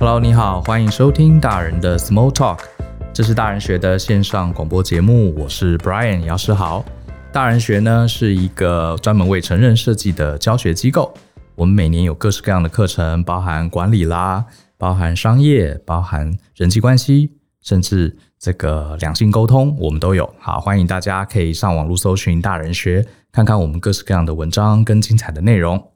Hello，你好，欢迎收听大人的 Small Talk，这是大人学的线上广播节目，我是 Brian 姚诗豪。大人学呢是一个专门为成人设计的教学机构，我们每年有各式各样的课程，包含管理啦，包含商业，包含人际关系，甚至这个两性沟通，我们都有。好，欢迎大家可以上网络搜寻大人学，看看我们各式各样的文章跟精彩的内容。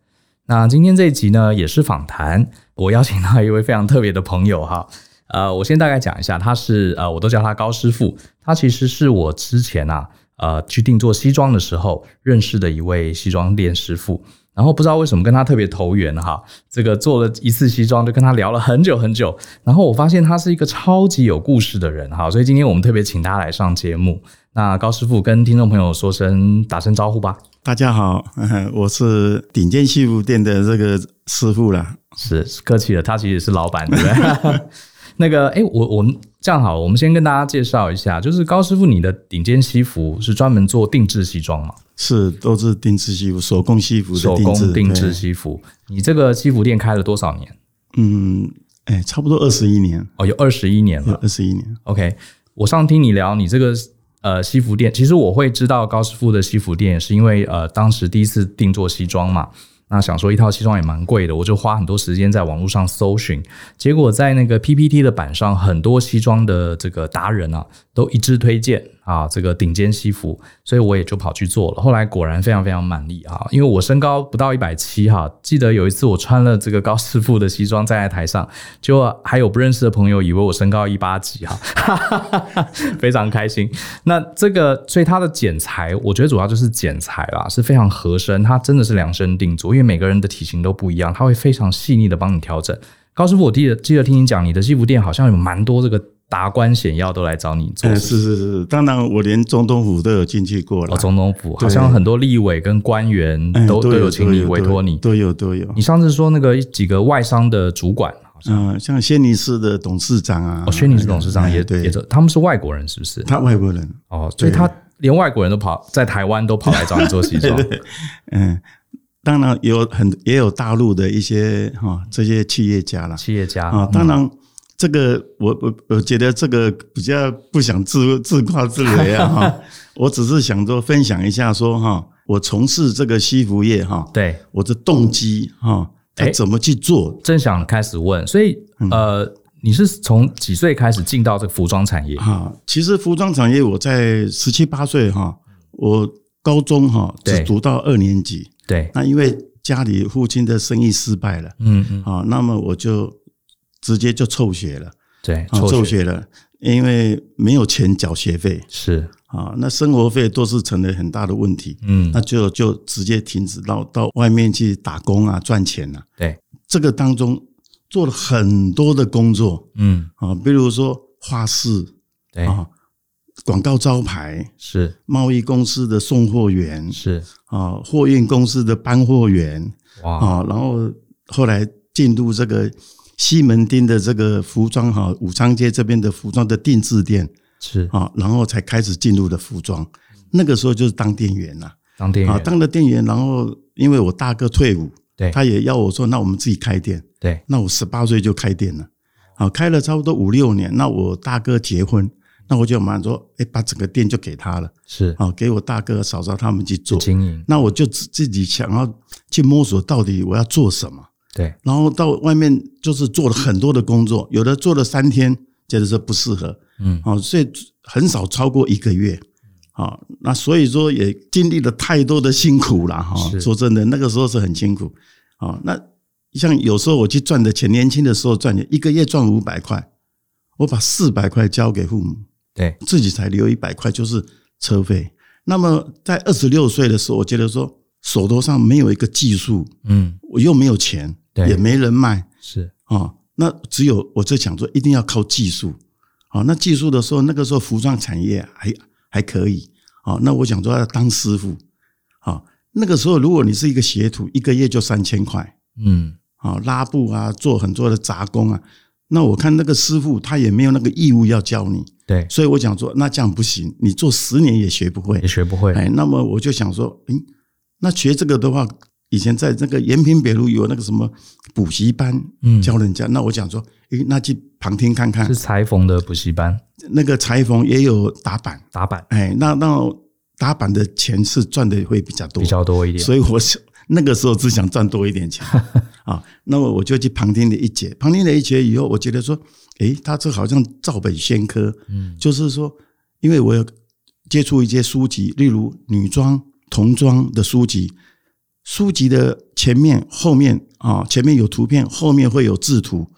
那今天这一集呢，也是访谈。我邀请到一位非常特别的朋友哈，呃，我先大概讲一下，他是呃，我都叫他高师傅。他其实是我之前啊，呃，去定做西装的时候认识的一位西装店师傅。然后不知道为什么跟他特别投缘哈，这个做了一次西装就跟他聊了很久很久。然后我发现他是一个超级有故事的人哈，所以今天我们特别请他来上节目。那高师傅跟听众朋友说声打声招呼吧。大家好，我是顶尖西服店的这个师傅啦。是客气了，他其实是老板，对不对？那个，哎，我我们这样好，我们先跟大家介绍一下，就是高师傅，你的顶尖西服是专门做定制西装吗？是，都是定制西服，手工西服手工定制西服。你这个西服店开了多少年？嗯，哎，差不多二十一年。哦，有二十一年了，二十一年。OK，我上听你聊你这个呃西服店，其实我会知道高师傅的西服店，是因为呃当时第一次定做西装嘛。那想说一套西装也蛮贵的，我就花很多时间在网络上搜寻，结果在那个 PPT 的版上，很多西装的这个达人啊，都一致推荐啊这个顶尖西服，所以我也就跑去做了。后来果然非常非常满意啊，因为我身高不到一百七哈，记得有一次我穿了这个高师傅的西装站在台上，就还有不认识的朋友以为我身高一八几哈，非常开心。那这个所以它的剪裁，我觉得主要就是剪裁啦，是非常合身，它真的是量身定做，因为每个人的体型都不一样，它会非常细腻的帮你调整。高师傅，我记得记得听你讲，你的西服店好像有蛮多这个达官显要都来找你做。是是是，当然我连总统府都有进去过了。哦，总统府好像很多立委跟官员都都有请你委托你，都有都有。你上次说那个几个外商的主管，好像嗯，像轩尼诗的董事长啊，哦，轩尼诗董事长也对，也他们是外国人是不是？他外国人哦，所以他连外国人都跑在台湾都跑来找你做 西装，嗯。当然有很也有大陆的一些哈这些企业家啦，企业家啊，当然这个我我我觉得这个比较不想自自夸自擂啊哈，我只是想说分享一下说哈，我从事这个西服业哈，对我的动机哈，他怎么去做？正想开始问，所以呃，你是从几岁开始进到这个服装产业？哈，其实服装产业我在十七八岁哈，我高中哈只读到二年级。对，那因为家里父亲的生意失败了，嗯嗯，啊，那么我就直接就辍学了，对，辍学了，因为没有钱缴学费，是。啊，那生活费都是成了很大的问题，嗯，那就就直接停止到到外面去打工啊，赚钱了，对，这个当中做了很多的工作，嗯。啊，比如说画室，对。啊。广告招牌是。贸易公司的送货员是。啊，货运公司的搬货员哇。啊，然后后来进入这个西门町的这个服装哈，武昌街这边的服装的定制店是。啊，然后才开始进入的服装，那个时候就是当店员呐，当店员。啊，当了店员，然后因为我大哥退伍，对，他也要我说，那我们自己开店，对，那我十八岁就开店了，啊，开了差不多五六年，那我大哥结婚。那我就马上说，哎，把整个店就给他了，是。啊，给我大哥、嫂嫂他们去做。经营。那我就自自己想要去摸索到底我要做什么。对，然后到外面就是做了很多的工作，有的做了三天，觉得说不适合，嗯，哦，所以很少超过一个月。啊，那所以说也经历了太多的辛苦了哈。说真的，那个时候是很辛苦。啊，那像有时候我去赚的钱，年轻的时候赚钱，一个月赚五百块，我把四百块交给父母。对，自己才留一百块，就是车费。那么在二十六岁的时候，我觉得说手头上没有一个技术，嗯，我又没有钱，对，也没人卖，是啊，那只有我在想说，一定要靠技术。啊，那技术的时候，那个时候服装产业还还可以。啊，那我想说要当师傅。啊，那个时候如果你是一个学徒，一个月就三千块，嗯，啊，拉布啊，做很多的杂工啊。那我看那个师傅，他也没有那个义务要教你，对，所以我想说，那这样不行，你做十年也学不会，也学不会。哎，那么我就想说，嗯，那学这个的话，以前在那个延平北路有那个什么补习班，嗯，教人家。那我讲说，诶，那去旁听看看。是裁缝的补习班，那个裁缝也有打板，打板。哎，那那打板的钱是赚的会比较多，比较多一点。所以我想那个时候只想赚多一点钱 啊。那么我就去旁听了一节，旁听了一节以后，我觉得说，诶，他这好像照本宣科。嗯，就是说，因为我有接触一些书籍，例如女装、童装的书籍。书籍的前面、后面啊，前面有图片，后面会有制图。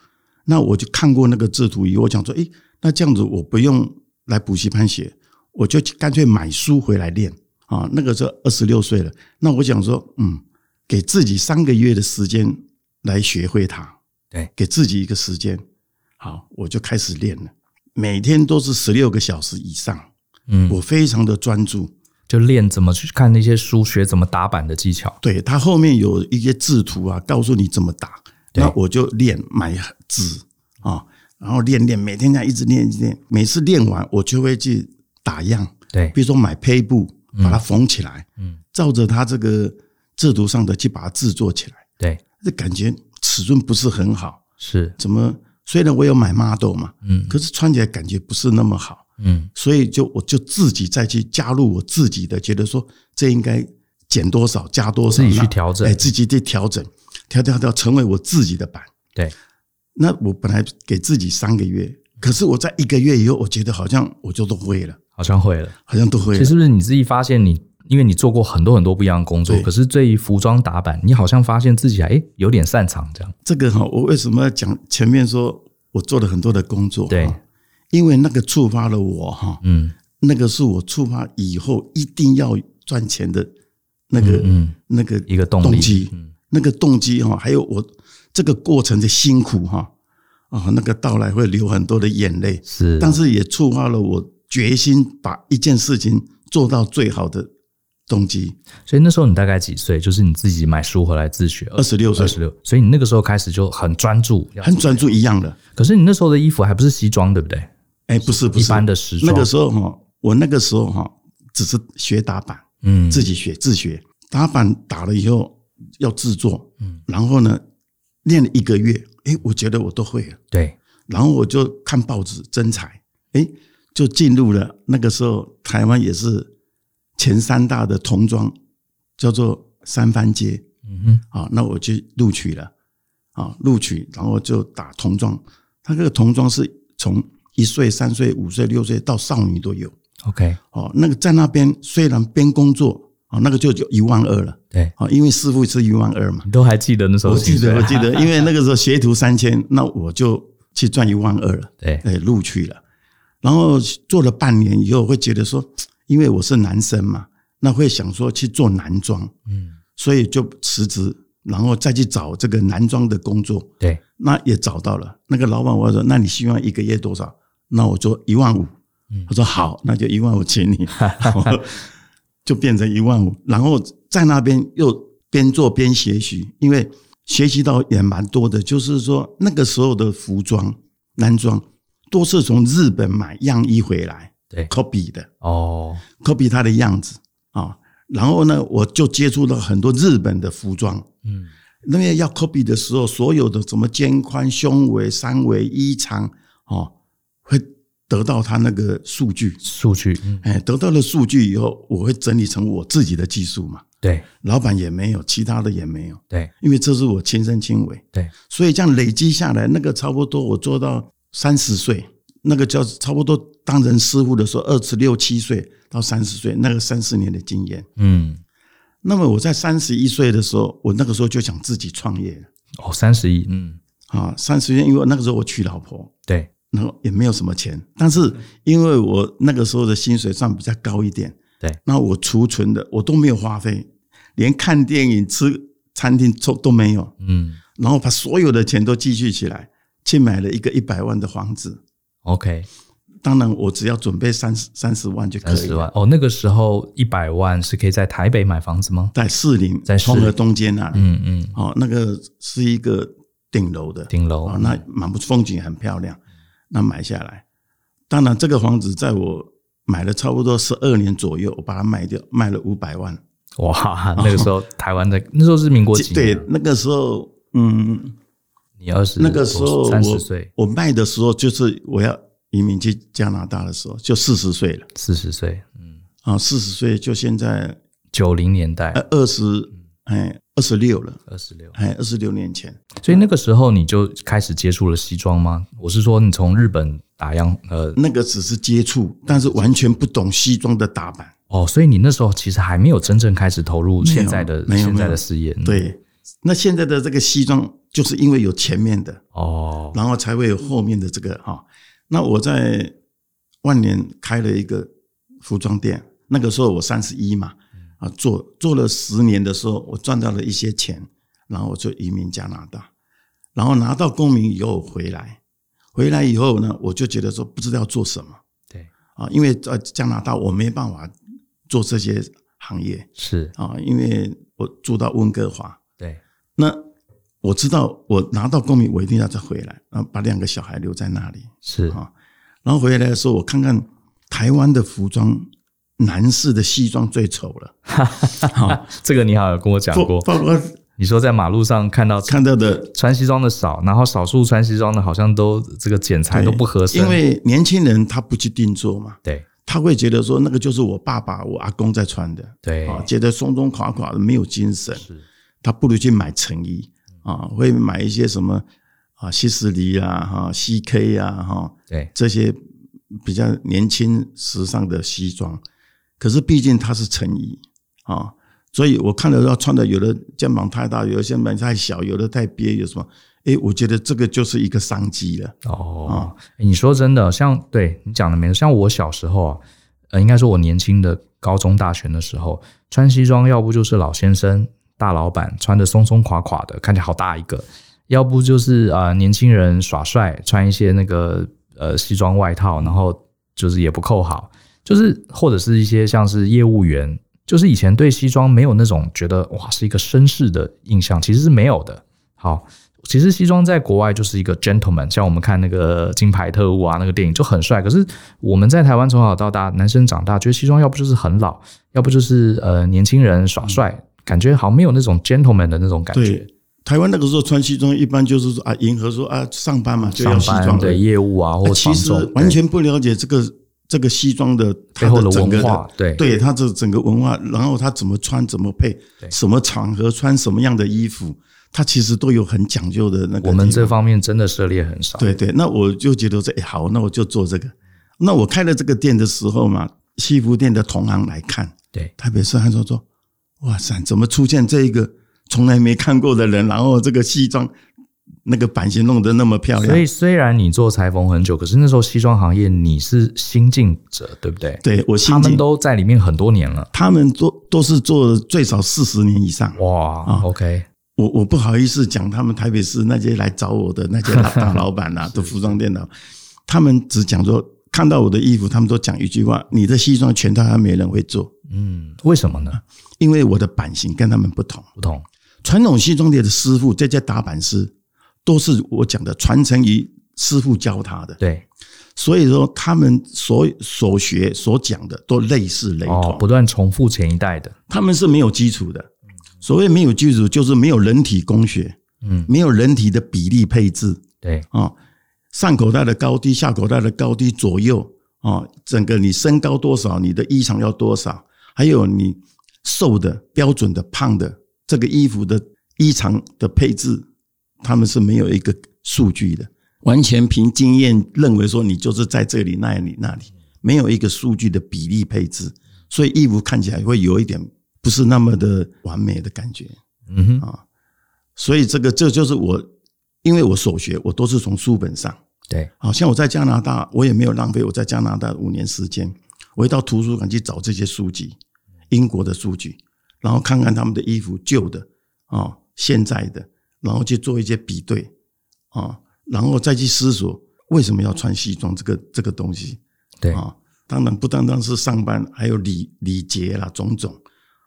那我就看过那个制图以后，我讲说，诶，那这样子我不用来补习班写，我就干脆买书回来练啊。那个时候二十六岁了，那我想说，嗯，给自己三个月的时间来学会它，对，给自己一个时间，好，我就开始练了，每天都是十六个小时以上，嗯，我非常的专注。就练怎么去看那些书，学怎么打板的技巧。对，它后面有一些制图啊，告诉你怎么打。那我就练买纸啊，然后练练，每天这样一直练一直练。每次练完，我就会去打样。对，比如说买胚布，把它缝起来。嗯，照着它这个制图上的去把它制作起来。对，这感觉尺寸不是很好。是，怎么？虽然我有买 model 嘛，嗯，可是穿起来感觉不是那么好。嗯，所以就我就自己再去加入我自己的，觉得说这应该减多少加多少，自己去调整，哎，自己去调整，调调调，成为我自己的版。对，那我本来给自己三个月，可是我在一个月以后，我觉得好像我就都会了，好像会了，好像都会了。其实是不是你自己发现你，因为你做过很多很多不一样的工作，可是对于服装打版，你好像发现自己哎有点擅长这样。这个哈，我为什么要讲前面说我做了很多的工作？对。因为那个触发了我哈，嗯，那个是我触发以后一定要赚钱的那个嗯那个一个动机，那个动机哈，还有我这个过程的辛苦哈，啊，那个到来会流很多的眼泪，是，但是也触发了我决心把一件事情做到最好的动机。所以那时候你大概几岁？就是你自己买书回来自学，二十六岁，二十六。所以你那个时候开始就很专注，很专注一样的。可是你那时候的衣服还不是西装，对不对？哎，不是不是。一般的时装。那个时候哈，我那个时候哈，只是学打板，嗯，自己学自学。打板，打了以后要制作，嗯，然后呢，练了一个月，哎，我觉得我都会了，对，然后我就看报纸征才，哎，就进入了那个时候台湾也是前三大的童装，叫做三番街，嗯哼，啊，那我就录取了，啊，录取，然后就打童装，他这个童装是从一岁、三岁、五岁、六岁到少女都有。OK，哦，那个在那边虽然边工作啊，那个就就一万二了。对，啊，因为师傅是一万二嘛。你都还记得那时候？我记得，我记得，因为那个时候学徒三千，那我就去赚一万二了。对，哎，录取了，然后做了半年以后，会觉得说，因为我是男生嘛，那会想说去做男装，嗯，所以就辞职，然后再去找这个男装的工作。对，那也找到了。那个老板我说，那你希望一个月多少？那我做一万五，他说好，那就一万五请你，就变成一万五。然后在那边又边做边学习，因为学习到也蛮多的。就是说那个时候的服装男装都是从日本买样衣回来，对，copy 的哦，copy 它的样子啊。然后呢，我就接触到很多日本的服装，嗯，那边要 copy 的时候，所有的什么肩宽、胸围、三围、衣长，哦。会得到他那个数据，数据，哎，得到了数据以后，我会整理成我自己的技术嘛。对，老板也没有，其他的也没有。对，因为这是我亲身亲为。对，所以这样累积下来，那个差不多我做到三十岁，那个叫差不多当人师傅的时候，二十六七岁到三十岁，那个三四年的经验。嗯，那么我在三十一岁的时候，我那个时候就想自己创业。哦，三十一，嗯，啊，三十一，因为那个时候我娶老婆。对。然后也没有什么钱，但是因为我那个时候的薪水算比较高一点，对，那我储存的我都没有花费，连看电影、吃餐厅都都没有，嗯，然后把所有的钱都积蓄起来，去买了一个一百万的房子。OK，当然我只要准备三十三十万就可以了。三十万。哦，那个时候一百万是可以在台北买房子吗？在士林，在丰和东街那里，嗯嗯，哦，那个是一个顶楼的。顶楼。啊，那满不风景很漂亮。那买下来，当然这个房子在我买了差不多十二年左右，我把它卖掉，卖了五百万。哇，那个时候 台湾的那时候是民国几年？对，那个时候，嗯，你二十那个时候三十岁，我卖的时候就是我要移民去加拿大的时候，就四十岁了。四十岁，嗯，啊，四十岁就现在九零年代，二十，哎，二十六了，二十六，哎，二十六年前。所以那个时候你就开始接触了西装吗？我是说，你从日本打样，呃，那个只是接触，但是完全不懂西装的打扮。哦，所以你那时候其实还没有真正开始投入现在的现在的事业。对，那现在的这个西装。就是因为有前面的哦，然后才会有后面的这个哈。那我在万年开了一个服装店，那个时候我三十一嘛，啊，做做了十年的时候，我赚到了一些钱，然后我就移民加拿大，然后拿到公民以后回来，回来以后呢，我就觉得说不知道要做什么，对啊，因为在加拿大我没办法做这些行业，是啊，因为我住到温哥华，对，那。我知道，我拿到公民，我一定要再回来，然后把两个小孩留在那里。是啊，然后回来的时候，我看看台湾的服装，男士的西装最丑了。好，这个你好像有跟我讲过。包括你说在马路上看到看到的穿西装的少，然后少数穿西装的，好像都这个剪裁都不合身。因为年轻人他不去定做嘛，对，他会觉得说那个就是我爸爸、我阿公在穿的，对。啊，觉得松松垮垮的没有精神，是，他不如去买成衣。啊，会买一些什么啊，希士黎啊，哈，CK 啊，哈，对，这些比较年轻时尚的西装，可是毕竟它是成衣啊，所以我看了要穿的，有的肩膀太大，有的肩膀太小，有的太憋，有什么？诶，我觉得这个就是一个商机了。哦，你说真的，像对你讲的没错，像我小时候啊，呃，应该说我年轻的高中、大学的时候，穿西装要不就是老先生。大老板穿的松松垮垮的，看起来好大一个；要不就是啊、呃，年轻人耍帅，穿一些那个呃西装外套，然后就是也不扣好，就是或者是一些像是业务员，就是以前对西装没有那种觉得哇是一个绅士的印象，其实是没有的。好，其实西装在国外就是一个 gentleman，像我们看那个金牌特务啊，那个电影就很帅。可是我们在台湾从小到大，男生长大觉得西装要不就是很老，要不就是呃年轻人耍帅。嗯感觉好像没有那种 gentleman 的那种感觉。对，台湾那个时候穿西装，一般就是说啊，迎合说啊，上班嘛就要西装的业务啊，或者其实完全不了解这个这个西装的背后的文化。对，对，它这整个文化，然后它怎么穿，怎么配，什么场合穿什么样的衣服，它其实都有很讲究的那个。我们这方面真的涉猎很少。对对，那我就觉得说，哎，好，那我就做这个。那我开了这个店的时候嘛，西服店的同行来看，对，特别是他说说。哇塞！怎么出现这一个从来没看过的人？然后这个西装那个版型弄得那么漂亮。所以虽然你做裁缝很久，可是那时候西装行业你是新进者，对不对？对，我新进。他们都在里面很多年了。他们做都是做最少四十年以上。哇啊，OK。我我不好意思讲，他们台北市那些来找我的那些大老板呐，的服装店的，他们只讲说看到我的衣服，他们都讲一句话：你的西装全台湾没人会做。嗯，为什么呢？因为我的版型跟他们不同，不同。传统西装店的师傅，这些打版师都是我讲的传承于师傅教他的。对，所以说他们所所学所讲的都类似雷同，哦，不断重复前一代的。他们是没有基础的，所谓没有基础，就是没有人体工学，嗯，没有人体的比例配置，对啊，上口袋的高低，下口袋的高低左右啊，整个你身高多少，你的衣长要多少，还有你。瘦的、标准的、胖的，这个衣服的衣长的配置，他们是没有一个数据的，完全凭经验认为说你就是在这里、那里、那里，没有一个数据的比例配置，所以衣服看起来会有一点不是那么的完美的感觉。嗯哼。啊，所以这个这就是我，因为我所学我都是从书本上，对，好像我在加拿大，我也没有浪费我在加拿大五年时间，我会到图书馆去找这些书籍。英国的数据，然后看看他们的衣服旧的啊，现在的，然后去做一些比对啊，然后再去思索为什么要穿西装这个这个东西。对啊，当然不单单是上班，还有礼礼节啦，种种，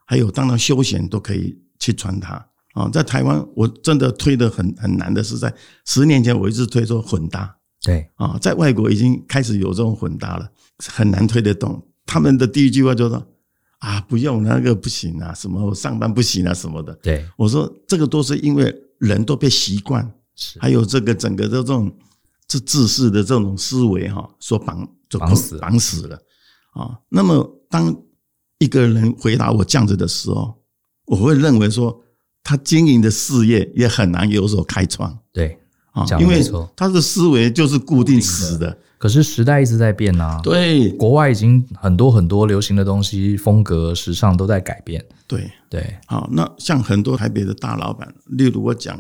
还有当然休闲都可以去穿它啊。在台湾，我真的推的很很难的是在十年前，我一直推说混搭。对啊，在外国已经开始有这种混搭了，很难推得动。他们的第一句话就是说。啊，不用那个不行啊，什么上班不行啊什么的。对，我说这个都是因为人都被习惯还有这个整个的这种这自私的这种思维哈，所绑就绑死绑死了啊。那么当一个人回答我这样子的时候，我会认为说，他经营的事业也很难有所开创。对啊，因为他的思维就是固定死的。可是时代一直在变啊，对，国外已经很多很多流行的东西、风格、时尚都在改变。对对，好，那像很多台北的大老板，例如我讲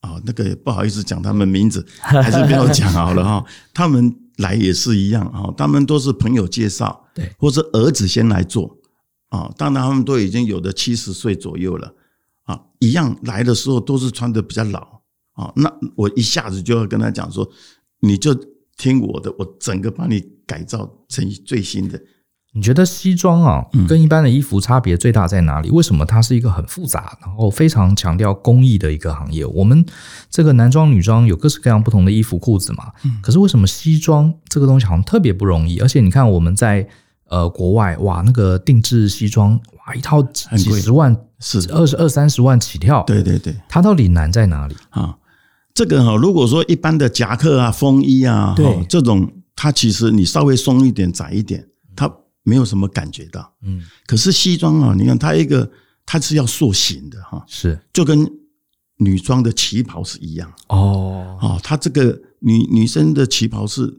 啊，那个不好意思讲他们名字，还是不要讲好了 哈。他们来也是一样啊，他们都是朋友介绍，对，或者儿子先来做啊。当然他们都已经有的七十岁左右了啊，一样来的时候都是穿的比较老啊。那我一下子就要跟他讲说，你就。听我的，我整个帮你改造成最新的。你觉得西装啊，跟一般的衣服差别最大在哪里？为什么它是一个很复杂，然后非常强调工艺的一个行业？我们这个男装、女装有各式各样不同的衣服、裤子嘛。可是为什么西装这个东西好像特别不容易？而且你看我们在呃国外，哇，那个定制西装，哇，一套几十万，是二十二三十万起跳。对对对，它到底难在哪里啊？这个哈，如果说一般的夹克啊、风衣啊，对这种，它其实你稍微松一点、窄一点，它没有什么感觉到。嗯，可是西装啊，你看它一个，它是要塑形的哈，是就跟女装的旗袍是一样哦。哦，它这个女女生的旗袍是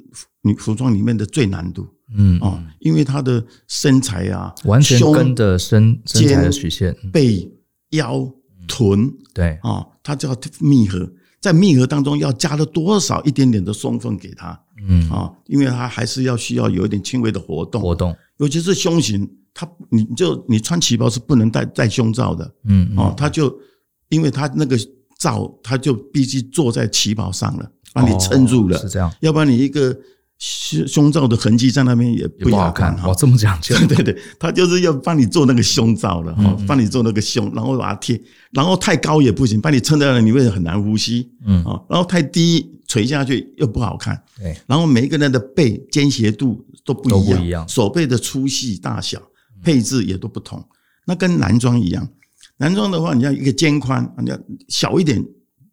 女服装里面的最难度。嗯哦，因为她的身材啊，完全跟着身身材的曲线、背、腰、臀，对啊，它叫密合。在密合当中要加了多少一点点的松分给他，嗯。啊，因为他还是要需要有一点轻微的活动，活动，尤其是胸型，他你就你穿旗袍是不能戴戴胸罩的，嗯啊，他就因为他那个罩，他就必须坐在旗袍上了，把你撑住了，是这样，要不然你一个。胸胸罩的痕迹在那边也不好看哈，这么讲究，对对对，他就是要帮你做那个胸罩了哈，帮你做那个胸，然后把它贴，然后太高也不行，把你撑在那里，你会很难呼吸，嗯。啊，然后太低垂下去又不好看，对，然后每一个人的背肩斜度都不一样，手背的粗细大小配置也都不同，那跟男装一样，男装的话，你要一个肩宽，你要小一点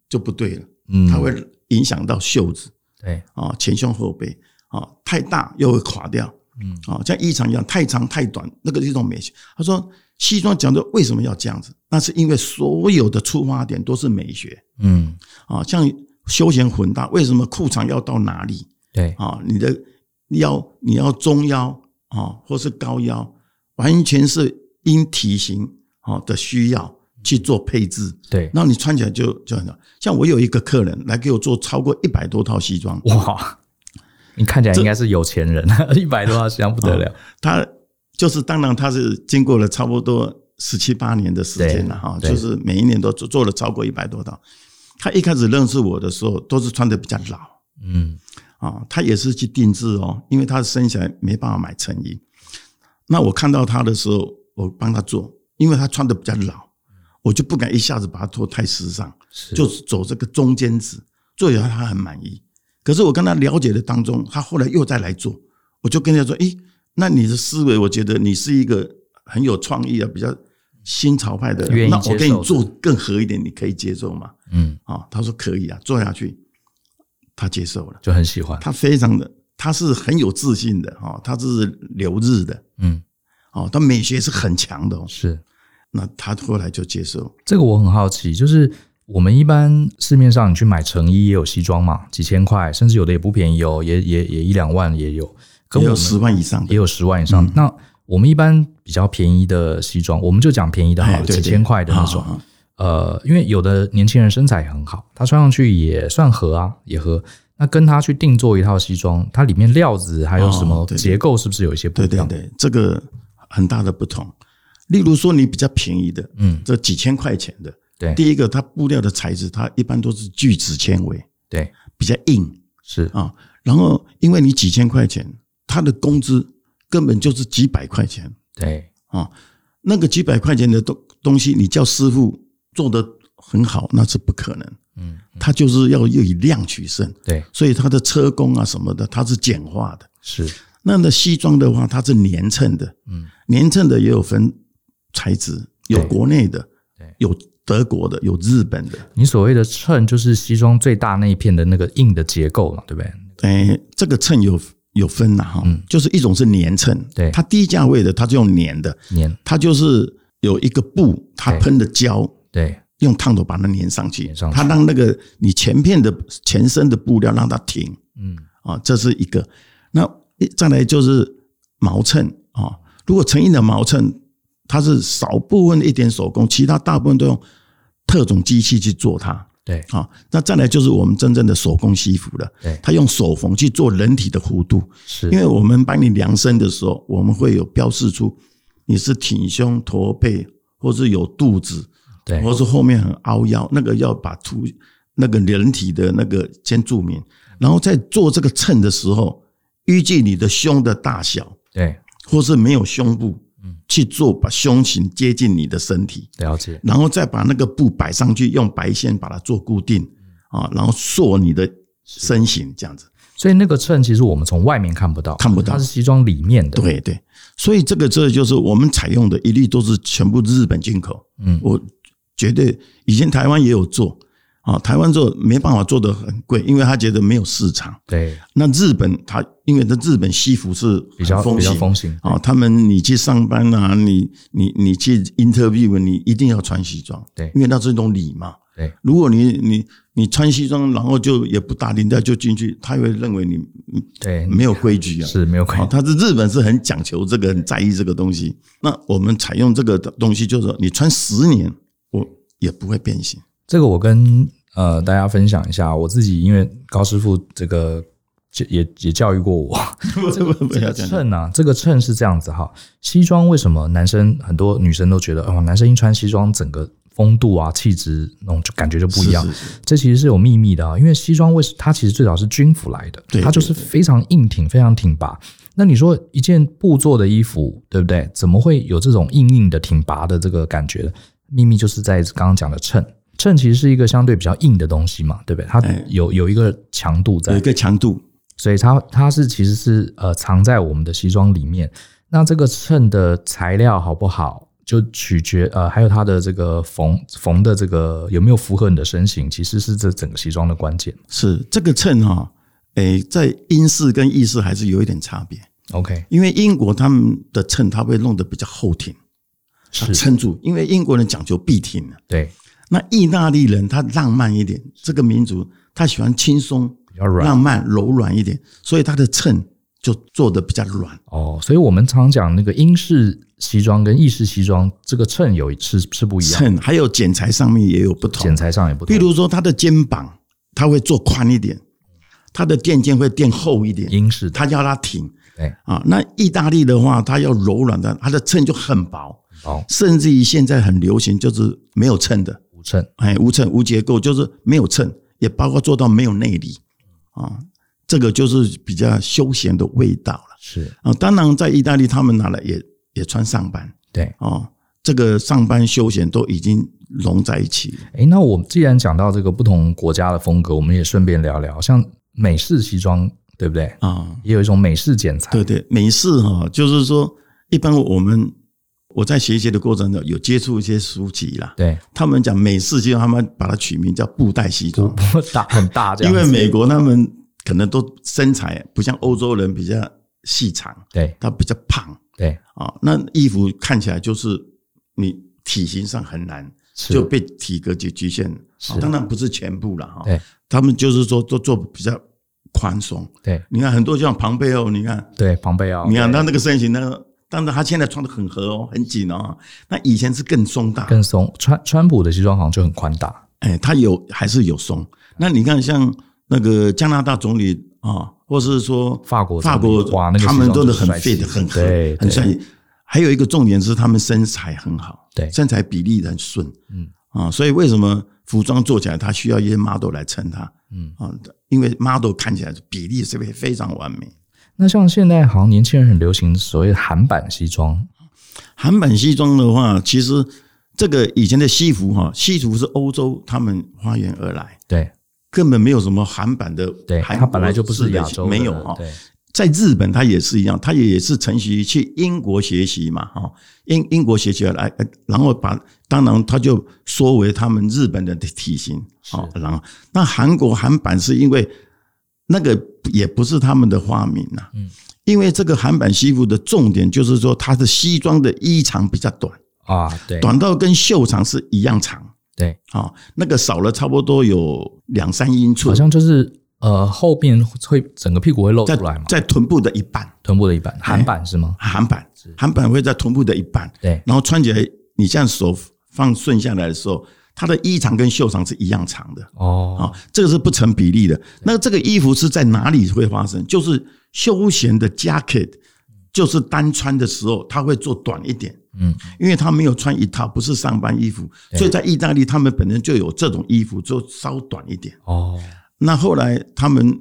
就不对了，嗯，它会影响到袖子，对。啊，前胸后背。啊，太大又会垮掉，嗯，啊，像衣长一样，太长太短，那个是一种美学。他说，西装讲究为什么要这样子？那是因为所有的出发点都是美学，嗯，啊，像休闲混搭，为什么裤长要到哪里？对，啊，你的腰你要中腰啊，或是高腰，完全是因体型啊的需要去做配置，对，然后你穿起来就就很好。像我有一个客人来给我做超过一百多套西装，哇。你看起来应该是有钱人，一百多套西装不得了。他就是，当然他是经过了差不多十七八年的时间了哈，就是每一年都做做了超过一百多套。他一开始认识我的时候，都是穿的比较老，嗯，啊，他也是去定制哦，因为他生下来没办法买成衣。那我看到他的时候，我帮他做，因为他穿的比较老，我就不敢一下子把他做太时尚，就是走这个中间值，做起来他很满意。可是我跟他了解的当中，他后来又再来做，我就跟他说：“诶，那你的思维，我觉得你是一个很有创意的、比较新潮派的人，那我给你做更合一点，你可以接受吗？”嗯，啊，他说可以啊，做下去，他接受了，就很喜欢。他非常的，他是很有自信的啊，他是留日的，嗯，哦，他美学是很强的，是。那他后来就接受。这个我很好奇，就是。我们一般市面上你去买成衣也有西装嘛，几千块，甚至有的也不便宜哦，也也也一两万也有，也有十万以上，也有十万以上。嗯、那我们一般比较便宜的西装，我们就讲便宜的好了，几千块的那种。呃，因为有的年轻人身材很好，他穿上去也算合啊，也合。那跟他去定做一套西装，它里面料子还有什么结构，是不是有一些不一样？对对对，这个很大的不同。例如说，你比较便宜的，嗯，这几千块钱的。对，第一个，它布料的材质，它一般都是聚酯纤维，对，比较硬，是。啊。然后，因为你几千块钱，他的工资根本就是几百块钱，对。啊，那个几百块钱的东东西，你叫师傅做得很好，那是不可能。嗯，他就是要要以量取胜，对，所以他的车工啊什么的，它是简化的。是，那那西装的话，它是粘衬的，嗯，粘衬的也有分材质，有国内的。有德国的，有日本的。你所谓的衬就是西装最大那一片的那个硬的结构嘛，对不对？哎，这个衬有有分呐哈，就是一种是粘衬，对，它低价位的，它就用粘的，粘，它就是有一个布，它喷的胶，对，用烫头把它粘上去，它让那个你前片的前身的布料让它停，嗯，啊，这是一个。那再来就是毛衬啊，如果成衣的毛衬，它是少部分的一点手工，其他大部分都用特种机器去做它。对，好，那再来就是我们真正的手工西服了。对，他用手缝去做人体的弧度，是，因为我们帮你量身的时候，我们会有标示出你是挺胸驼背，或是有肚子，对，或是后面很凹腰，那个要把图那个人体的那个先注明，然后在做这个衬的时候，依据你的胸的大小，对，或是没有胸部。去做，把胸型接近你的身体，了解，然后再把那个布摆上去，用白线把它做固定啊，然后塑你的身形这样子。所以那个衬其实我们从外面看不到，看不到，它是西装里面的。对对，所以这个这就是我们采用的，一律都是全部日本进口。嗯，我绝对以前台湾也有做。啊，台湾做没办法做得很贵，因为他觉得没有市场。对，那日本他因为他日本西服是比较风行风行啊，他们你去上班啊，你你你去 interview，你一定要穿西装。对，因为那是一种礼貌。对，如果你你你穿西装，然后就也不打领带就进去，他会认为你对没有规矩啊，是没有规矩。他是日本是很讲求这个，很在意这个东西。那我们采用这个东西，就是说你穿十年，我也不会变形。这个我跟。呃，大家分享一下，我自己因为高师傅这个也也教育过我，这个衬啊，这个衬是这样子哈。西装为什么男生很多女生都觉得哦，男生一穿西装，整个风度啊、气质那种就感觉就不一样。这其实是有秘密的啊，因为西装为它其实最早是军服来的，它就是非常硬挺、非常挺拔。那你说一件布做的衣服，对不对？怎么会有这种硬硬的、挺拔的这个感觉？秘密就是在刚刚讲的衬。衬其实是一个相对比较硬的东西嘛，对不对？它有有一个强度在，有一个强度，所以它它是其实是呃藏在我们的西装里面。那这个衬的材料好不好，就取决呃还有它的这个缝缝的这个有没有符合你的身形，其实是这整个西装的关键。是这个衬哈，诶，在英式跟意式还是有一点差别。OK，因为英国他们的衬它会弄得比较后挺，是撑住，因为英国人讲究笔挺，对。那意大利人他浪漫一点，这个民族他喜欢轻松、比较软、浪漫、柔软一点，所以他的衬就做的比较软。哦，所以我们常讲那个英式西装跟意式西装，这个衬有是是不一样。衬还有剪裁上面也有不同，剪裁上也不同。比如说他的肩膀，他会做宽一点，他的垫肩会垫厚一点。英式他要他挺，对啊。那意大利的话，他要柔软的，他的衬就很薄，薄，甚至于现在很流行就是没有衬的。无衬，哎，无衬无结构，就是没有衬，也包括做到没有内里啊，这个就是比较休闲的味道了。是啊，当然在意大利他们拿来也也穿上班，对啊，这个上班休闲都已经融在一起。哎，那我们既然讲到这个不同国家的风格，我们也顺便聊聊，像美式西装，对不对啊？也有一种美式剪裁，对对，美式哈，就是说一般我们。我在学习的过程中有接触一些书籍啦，对。他们讲美式西装，他们把它取名叫布袋西装，大很大这样，因为美国他们可能都身材不像欧洲人比较细长，对，他比较胖，对。啊，那衣服看起来就是你体型上很难就被体格局局限，当然不是全部了哈，对，他们就是说都做比较宽松，对，你看很多像庞贝欧，你看，对庞贝欧，你看他那个身形那个。但是他现在穿的很合哦，很紧哦。那以前是更松大，更松。川川普的西装好像就很宽大，哎，他有还是有松。那你看像那个加拿大总理啊，或是说法国法国，哇，他们都是很 fit 很合，很帅。还有一个重点是他们身材很好，对，身材比例很顺，嗯啊，所以为什么服装做起来他需要一些 model 来撑他，嗯啊，因为 model 看起来比例是非非常完美？那像现在好像年轻人很流行所谓的韩版西装，韩版西装的话，其实这个以前的西服哈，西服是欧洲他们发源而来，对，根本没有什么韩版的，对，它本来就不是亚洲，没有哈。在日本，它也是一样，它也是承袭去英国学习嘛，哈，英英国学习来，然后把当然它就说为他们日本人的体型，好，然后那韩国韩版是因为那个也不是他们的发明呐，嗯，因为这个韩版西服的重点就是说，它的西装的衣长比较短。啊，对，短到跟袖长是一样长，对，啊，那个少了差不多有两三英寸，好像就是。呃，后边会整个屁股会露出来吗？在臀部的一半，臀部的一半，韩版是吗？韩版，韩版会在臀部的一半。对，然后穿起来，你这样手放顺下来的时候，它的衣长跟袖长是一样长的。哦，啊，这个是不成比例的。那这个衣服是在哪里会发生？就是休闲的 jacket，就是单穿的时候，它会做短一点。嗯，因为他没有穿一套，不是上班衣服，所以在意大利，他们本身就有这种衣服，就稍短一点。哦。那后来他们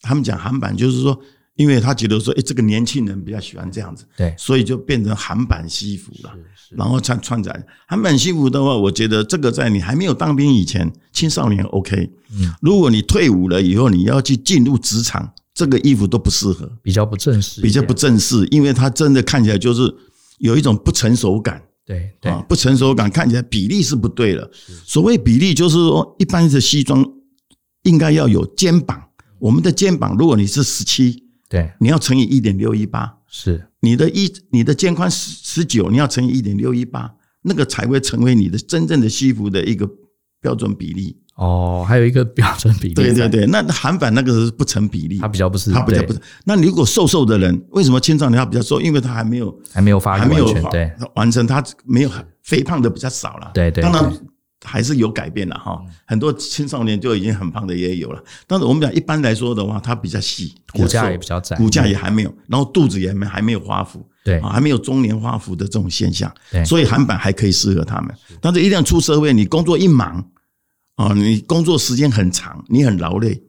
他们讲韩版，就是说，因为他觉得说，哎，这个年轻人比较喜欢这样子，对，所以就变成韩版西服了。然后穿穿在韩版西服的话，我觉得这个在你还没有当兵以前，青少年 OK。嗯，如果你退伍了以后，你要去进入职场，这个衣服都不适合，比较不正式，比较不正式，因为它真的看起来就是有一种不成熟感。对对，不成熟感，看起来比例是不对了。所谓比例，就是说一般的西装。应该要有肩膀，我们的肩膀，如果你是十七，对，你要乘以一点六一八，是你的一你的肩宽十十九，你要乘以一点六一八，那个才会成为你的真正的西服的一个标准比例。哦，还有一个标准比例，对对对，那韩版那个是不成比例，它比较不是，它比较不是。那你如果瘦瘦的人，为什么青少年他比较瘦？因为他还没有还没有发育完全，对，完成他没有肥胖的比较少了，对对，当然。还是有改变了哈，很多青少年就已经很胖的也有了。但是我们讲一般来说的话，它比较细，骨架也比较窄，骨架也还没有，然后肚子也没还没有发福，对，还没有中年发福的这种现象，对，所以韩版还可以适合他们。但是一旦出社会，你工作一忙啊，你工作时间很长，你很劳累。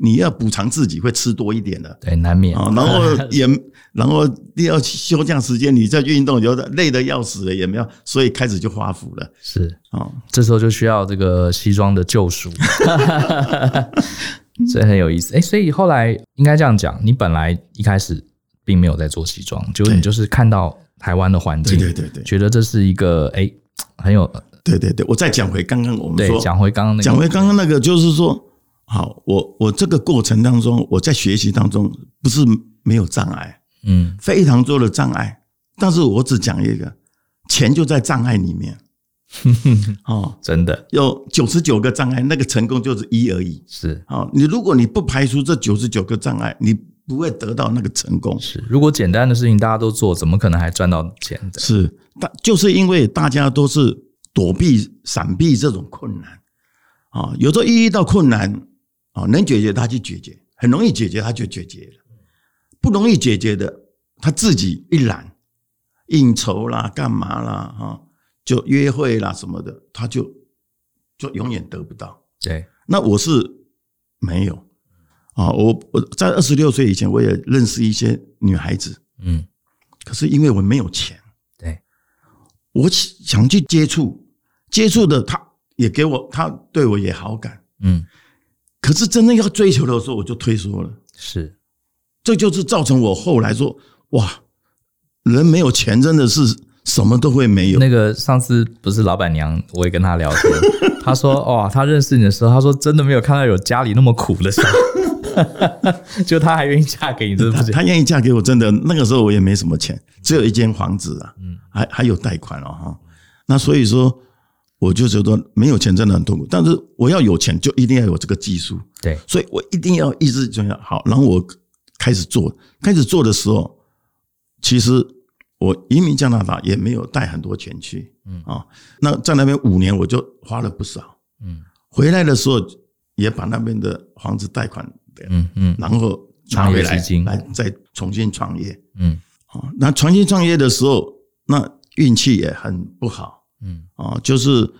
你要补偿自己会吃多一点的，对，难免啊。然后 也，然后你要休假时间，你再运动，有的累得要死了，也没有，所以开始就发福了。是啊，这时候就需要这个西装的救赎，这很有意思。哎，所以后来应该这样讲，你本来一开始并没有在做西装，就你就是看到台湾的环境，对对对，觉得这是一个哎很有，对对对。我再讲回刚刚我们说，讲回刚刚那个，讲回刚刚那个，就是说。好，我我这个过程当中，我在学习当中不是没有障碍，嗯，非常多的障碍，但是我只讲一个，钱就在障碍里面，哦，真的。有九十九个障碍，那个成功就是一而已，是，哦，你如果你不排除这九十九个障碍，你不会得到那个成功。是，如果简单的事情大家都做，怎么可能还赚到钱的？是，但就是因为大家都是躲避、闪避这种困难，啊，有时候一遇到困难。能解决他就解决，很容易解决他就解决了，不容易解决的他自己一懒，应酬啦、干嘛啦、哈，就约会啦什么的，他就就永远得不到。对，那我是没有啊，我我在二十六岁以前我也认识一些女孩子，嗯，可是因为我没有钱，对，我想去接触，接触的他也给我，他对我也好感，嗯。可是真正要追求的时候，我就退缩了。是，这就是造成我后来说，哇，人没有钱真的是什么都会没有。那个上次不是老板娘，我也跟她聊天，她说，哇，她认识你的时候，她说真的没有看到有家里那么苦的时候，就她还愿意嫁给你，真的，她愿意嫁给我，真的那个时候我也没什么钱，只有一间房子啊，嗯，还还有贷款哦哈，那所以说。我就觉得没有钱真的很痛苦，但是我要有钱就一定要有这个技术，对，所以我一定要一直这样好。然后我开始做，开始做的时候，其实我移民加拿大也没有带很多钱去，嗯。啊，那在那边五年我就花了不少，嗯，回来的时候也把那边的房子贷款，嗯嗯，然后拿回来来再重新创业，嗯。啊，那重新创业的时候，那运气也很不好。嗯。啊，就是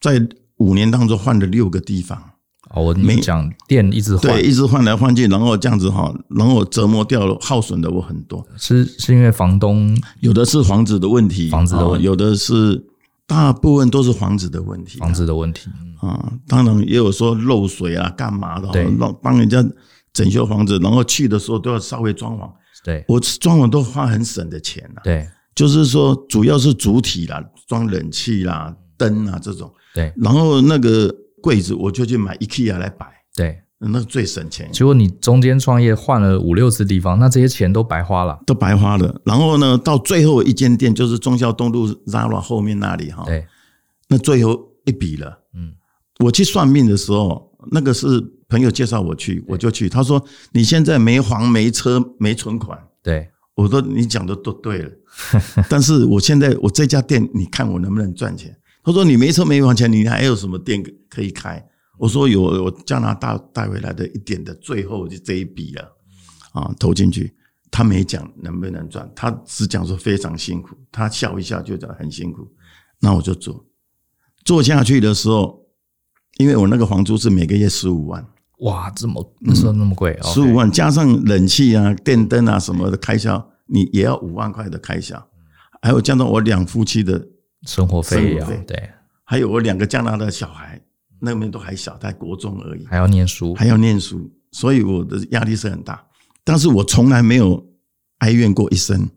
在五年当中换了六个地方。哦，我没讲店一直换，对，一直换来换去，然后这样子哈，然后折磨掉了，耗损的我很多。是是因为房东有的是房子的问题，房子的问题，有的是大部分都是房子的问题，房子的问题。啊，当然也有说漏水啊，干嘛的，对，帮人家整修房子，然后去的时候都要稍微装潢。对，我装潢都花很省的钱了。对，就是说主要是主体啦，装冷气啦、灯啊这种。对，然后那个柜子我就去买 IKEA 来摆。对，那最省钱。结果你中间创业换了五六次地方，那这些钱都白花了，都白花了。然后呢，到最后一间店就是忠孝东路 Zara 后面那里哈。对，那最后一笔了。嗯，我去算命的时候，那个是朋友介绍我去，我就去。他说：“你现在没房、没车、没存款。”对，我说：“你讲的都对了。”但是我现在我这家店，你看我能不能赚钱？他说：“你没车没房钱，你还有什么店可以开？”我说：“有，我加拿大带回来的一点的，最后就这一笔了啊，投进去。他没讲能不能赚，他只讲说非常辛苦。他笑一笑就讲很辛苦，那我就做。做下去的时候，因为我那个房租是每个月十五万，哇，这么那时候那么贵，十五万加上冷气啊、电灯啊什么的开销，你也要五万块的开销，还有加上我两夫妻的。”生活费啊，对，还有我两个加拿大小孩，那边都还小，在国中而已，还要念书，还要念书，所以我的压力是很大。但是我从来没有哀怨过一生，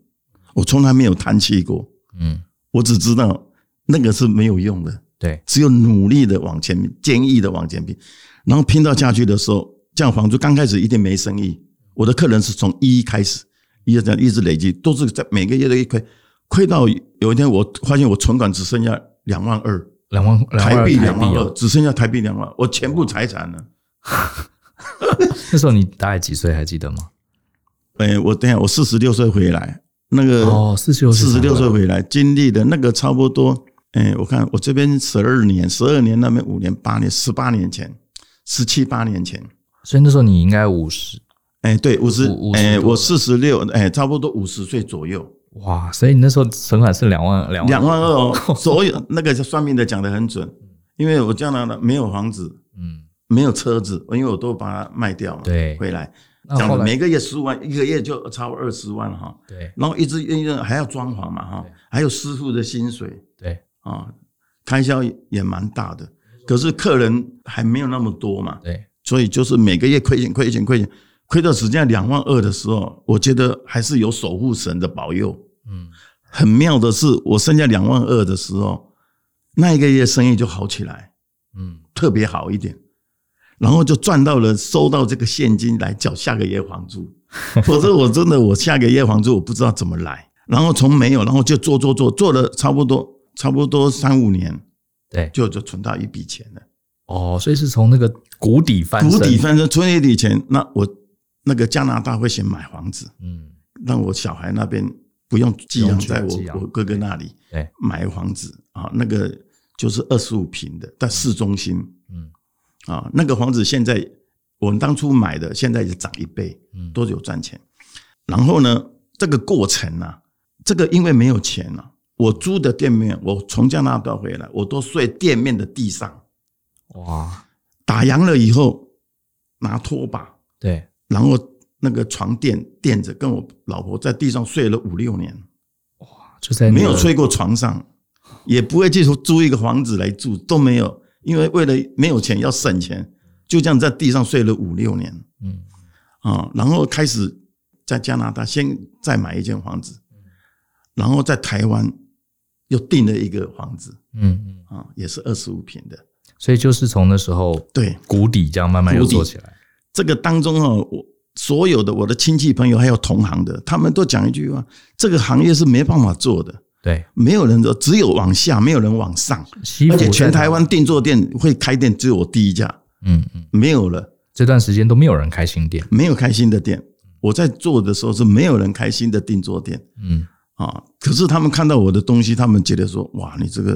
我从来没有叹气过，嗯，我只知道那个是没有用的，对，只有努力的往前，坚毅的往前拼，然后拼到下去的时候，这样房租刚开始一定没生意，我的客人是从一开始，一直这样一直累积，都是在每个月都一亏。亏到有一天，我发现我存款只剩下两万二，两万台币两万二，只剩下台币两万，我全部财产了。那时候你大概几岁？还记得吗？哎，我等下我四十六岁回来，那个哦，四十六岁，四十六岁回来，经历的那个差不多，哎，我看我这边十二年，十二年那边五年八年，十八年前，十七八年前，所以那时候你应该五十，哎，对，五十，哎，我四十六，哎，差不多五十岁左右。哇，所以你那时候存款是两万两万。两万二哦，所有那个算命的讲的很准，因为我将来呢没有房子，嗯，没有车子，因为我都把它卖掉了，对，回来。讲的每个月十五万，一个月就超二十万哈，对，然后一直运用还要装潢嘛哈，还有师傅的薪水，对。啊，开销也蛮大的，可是客人还没有那么多嘛，对，所以就是每个月亏钱亏钱亏钱。亏到只剩下两万二的时候，我觉得还是有守护神的保佑。嗯，很妙的是，我剩下两万二的时候，那一个月生意就好起来，嗯，特别好一点，然后就赚到了，收到这个现金来缴下个月房租。否则我真的我下个月房租我不知道怎么来。然后从没有，然后就做做做，做了差不多差不多三五年，对，就就存到一笔钱了。哦，所以是从那个谷底翻身，谷底翻身，存一笔钱，那我。那个加拿大会先买房子，嗯，让我小孩那边不用寄养在我我哥哥那里，对，买房子啊，那个就是二十五平的，在市中心，嗯，啊，那个房子现在我们当初买的，现在也涨一倍，嗯，都有赚钱。然后呢，这个过程呢，这个因为没有钱了，我租的店面，我从加拿大回来，我都睡店面的地上，哇，打烊了以后拿拖把，对。然后那个床垫垫着，跟我老婆在地上睡了五六年，哇，就在没有睡过床上，也不会去租一个房子来住，都没有，因为为了没有钱要省钱，就这样在地上睡了五六年，嗯，啊，然后开始在加拿大先再买一间房子，然后在台湾又订了一个房子，嗯嗯，啊，也是二十五平的，所以就是从那时候对谷底这样慢慢又做起来。这个当中啊，我所有的我的亲戚朋友还有同行的，他们都讲一句话：这个行业是没办法做的。对，没有人做，只有往下，没有人往上。而且全台湾定做店会开店，只有我第一家。嗯嗯，没有了。这段时间都没有人开新店，没有开新的店。我在做的时候是没有人开新的定做店。嗯啊，可是他们看到我的东西，他们觉得说：哇，你这个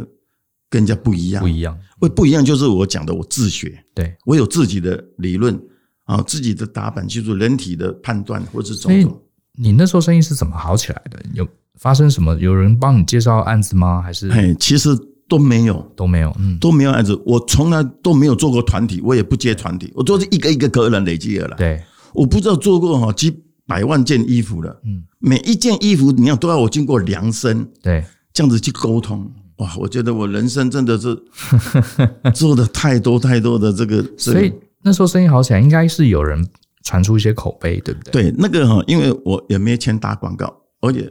跟人家不一样，不一样。不不一样，就是我讲的，我自学。对，我有自己的理论。啊，自己的打板记住人体的判断，或者种种。你那时候生意是怎么好起来的？有发生什么？有人帮你介绍案子吗？还是？嘿，其实都没有，都没有，嗯，都没有案子。我从来都没有做过团体，我也不接团体，我都是一个一个个人累积而来。对，我不知道做过哈几百万件衣服了，嗯，每一件衣服你要都要我经过量身，对，这样子去沟通。哇，我觉得我人生真的是 做的太多太多的这个，所以。那时候生意好起来，应该是有人传出一些口碑，对不对？对，那个哈，因为我也没钱打广告，而且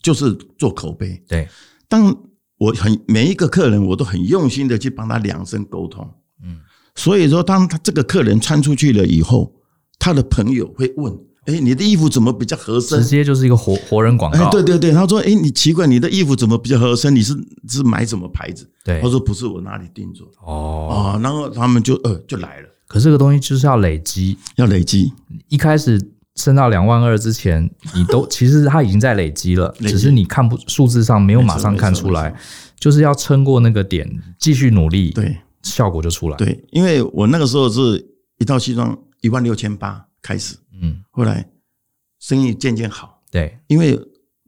就是做口碑。对，当我很每一个客人，我都很用心的去帮他量身沟通。嗯，所以说，当他这个客人穿出去了以后，他的朋友会问。哎，你的衣服怎么比较合身？直接就是一个活活人广告。哎，对对对，他说：“哎，你奇怪，你的衣服怎么比较合身？你是是买什么牌子？”对，他说：“不是我哪里定做。”哦啊，然后他们就呃就来了。可是这个东西就是要累积，要累积。一开始升到两万二之前，你都 其实它已经在累积了，只是你看不数字上没有马上看出来，就是要撑过那个点，继续努力，对，效果就出来。对，因为我那个时候是一套西装一万六千八开始，嗯，后来。生意渐渐好，对，因为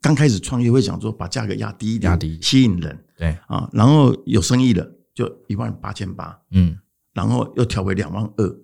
刚开始创业会想说把价格压低一点，压低吸引人，对。啊，然后有生意了就一万八千八，嗯，然后又调为两万二，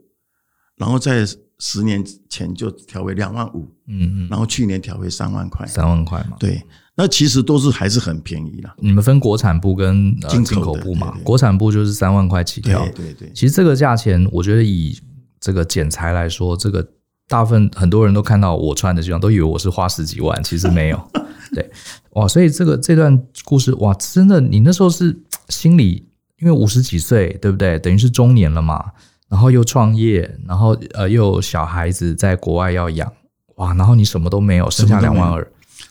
然后在十年前就调为两万五，嗯嗯，然后去年调为三万块，三万块嘛，对，那其实都是还是很便宜啦。你们分国产部跟进口部嘛，国产部就是三万块起跳，对对对。其实这个价钱，我觉得以这个剪裁来说，这个。大部分很多人都看到我穿的西装，都以为我是花十几万，其实没有。对，哇，所以这个这段故事，哇，真的，你那时候是心里，因为五十几岁，对不对？等于是中年了嘛，然后又创业，然后呃，又有小孩子在国外要养，哇，然后你什么都没有，剩下两万二，